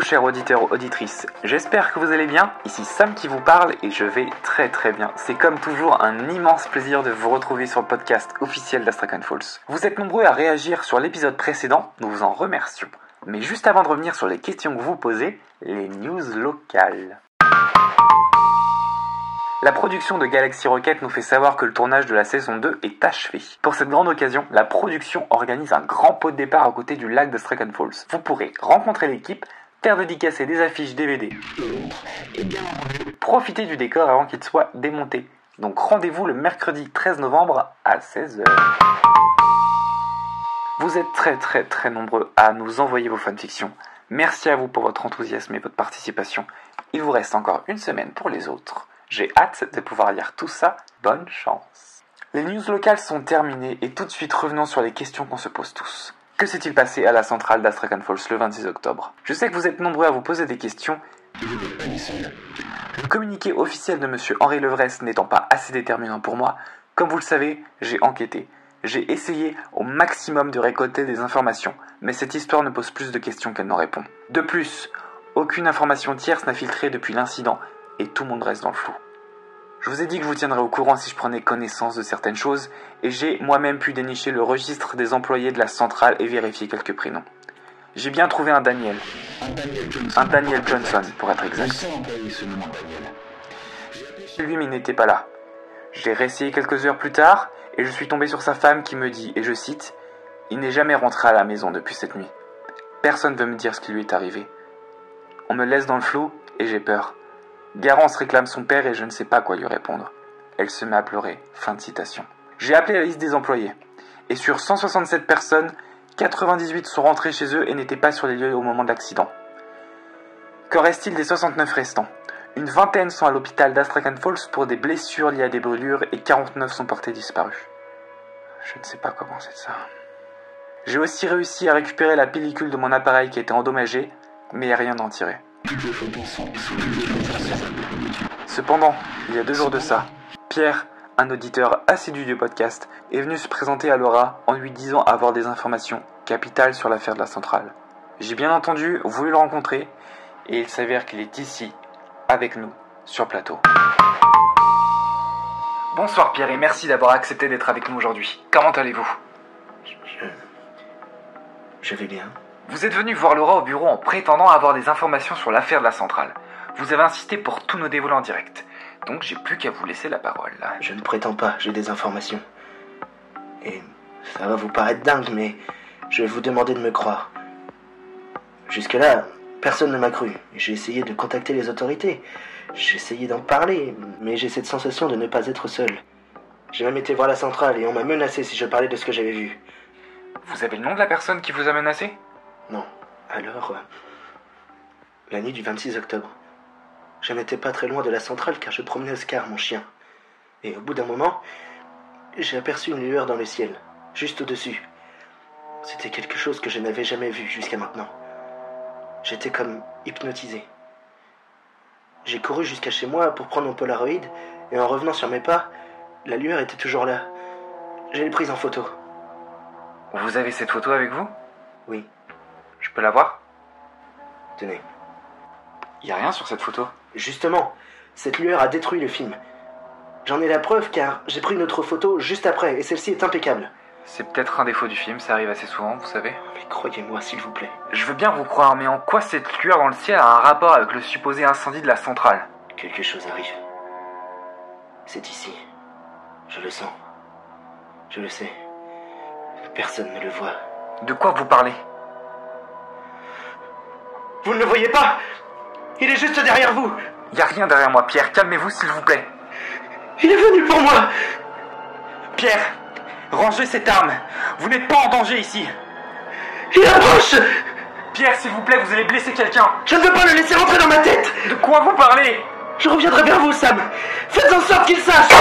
Chers auditeurs, auditrices, j'espère que vous allez bien. Ici Sam qui vous parle et je vais très très bien. C'est comme toujours un immense plaisir de vous retrouver sur le podcast officiel d'Astrakan Falls. Vous êtes nombreux à réagir sur l'épisode précédent, nous vous en remercions. Mais juste avant de revenir sur les questions que vous posez, les news locales. La production de Galaxy Rocket nous fait savoir que le tournage de la saison 2 est achevé. Pour cette grande occasion, la production organise un grand pot de départ à côté du lac de Falls. Vous pourrez rencontrer l'équipe, faire dédicacer des affiches DVD, profiter du décor avant qu'il soit démonté. Donc rendez-vous le mercredi 13 novembre à 16h. Vous êtes très très très nombreux à nous envoyer vos fanfictions. Merci à vous pour votre enthousiasme et votre participation. Il vous reste encore une semaine pour les autres. J'ai hâte de pouvoir lire tout ça. Bonne chance. Les news locales sont terminées et tout de suite revenons sur les questions qu'on se pose tous. Que s'est-il passé à la centrale d'Astrakan Falls le 26 octobre? Je sais que vous êtes nombreux à vous poser des questions. Le communiqué officiel de M. Henri Levresse n'étant pas assez déterminant pour moi, comme vous le savez, j'ai enquêté. J'ai essayé au maximum de récolter des informations, mais cette histoire ne pose plus de questions qu'elle n'en répond. De plus, aucune information tierce n'a filtré depuis l'incident et tout le monde reste dans le flou. Je vous ai dit que je vous tiendrais au courant si je prenais connaissance de certaines choses, et j'ai moi-même pu dénicher le registre des employés de la centrale et vérifier quelques prénoms. J'ai bien trouvé un Daniel. Un Daniel Johnson, pour être exact. Lui, mais il n'était pas là. J'ai réessayé quelques heures plus tard, et je suis tombé sur sa femme qui me dit, et je cite, Il n'est jamais rentré à la maison depuis cette nuit. Personne ne veut me dire ce qui lui est arrivé. On me laisse dans le flou, et j'ai peur. Garance réclame son père et je ne sais pas quoi lui répondre. Elle se met à pleurer. Fin de citation. J'ai appelé la liste des employés. Et sur 167 personnes, 98 sont rentrés chez eux et n'étaient pas sur les lieux au moment de l'accident. Qu'en reste-t-il des 69 restants? Une vingtaine sont à l'hôpital d'Astrakan Falls pour des blessures liées à des brûlures et 49 sont portés disparus. Je ne sais pas comment c'est ça. J'ai aussi réussi à récupérer la pellicule de mon appareil qui était endommagée, mais rien d'en tiré. Cependant, il y a deux jours de ça, Pierre, un auditeur assidu du podcast, est venu se présenter à Laura en lui disant avoir des informations capitales sur l'affaire de la centrale. J'ai bien entendu voulu le rencontrer et il s'avère qu'il est ici, avec nous, sur plateau. Bonsoir Pierre et merci d'avoir accepté d'être avec nous aujourd'hui. Comment allez-vous? Je... Je vais bien. Vous êtes venu voir Laura au bureau en prétendant avoir des informations sur l'affaire de la centrale. Vous avez insisté pour tout nous dévoiler en direct. Donc j'ai plus qu'à vous laisser la parole. Je ne prétends pas, j'ai des informations. Et ça va vous paraître dingue, mais je vais vous demander de me croire. Jusque-là, personne ne m'a cru. J'ai essayé de contacter les autorités. J'ai essayé d'en parler, mais j'ai cette sensation de ne pas être seul. J'ai même été voir la centrale et on m'a menacé si je parlais de ce que j'avais vu. Vous avez le nom de la personne qui vous a menacé? Non. Alors, euh, la nuit du 26 octobre, je n'étais pas très loin de la centrale car je promenais Oscar, mon chien. Et au bout d'un moment, j'ai aperçu une lueur dans le ciel, juste au-dessus. C'était quelque chose que je n'avais jamais vu jusqu'à maintenant. J'étais comme hypnotisé. J'ai couru jusqu'à chez moi pour prendre mon Polaroid et en revenant sur mes pas, la lueur était toujours là. Je l'ai prise en photo. Vous avez cette photo avec vous? Oui, Je peux la voir? Tenez. Il y a rien sur cette photo? Justement, cette lueur a détruit le film. J'en ai la preuve car j'ai pris une autre photo juste après et celle-ci est impeccable. C'est peut-être un défaut du film, ça arrive assez souvent, vous savez. Mais croyez-moi, s'il vous plaît. Je veux bien vous croire, mais en quoi cette lueur dans le ciel a un rapport avec le supposé incendie de la centrale? Quelque chose arrive. C'est ici. Je le sens. Je le sais. Personne ne le voit. De quoi vous parlez? Vous ne le voyez pas. Il est juste derrière vous. Y a rien derrière moi, Pierre, calmez-vous s'il vous plaît. Il est venu pour moi. Pierre, rangez cette arme. Vous n'êtes pas en danger ici. Il approche. Pierre, s'il vous plaît, vous allez blesser quelqu'un. Je ne veux pas le laisser rentrer dans ma tête. De quoi vous parlez? Je reviendrai vers vous, Sam. Faites en sorte qu'il sache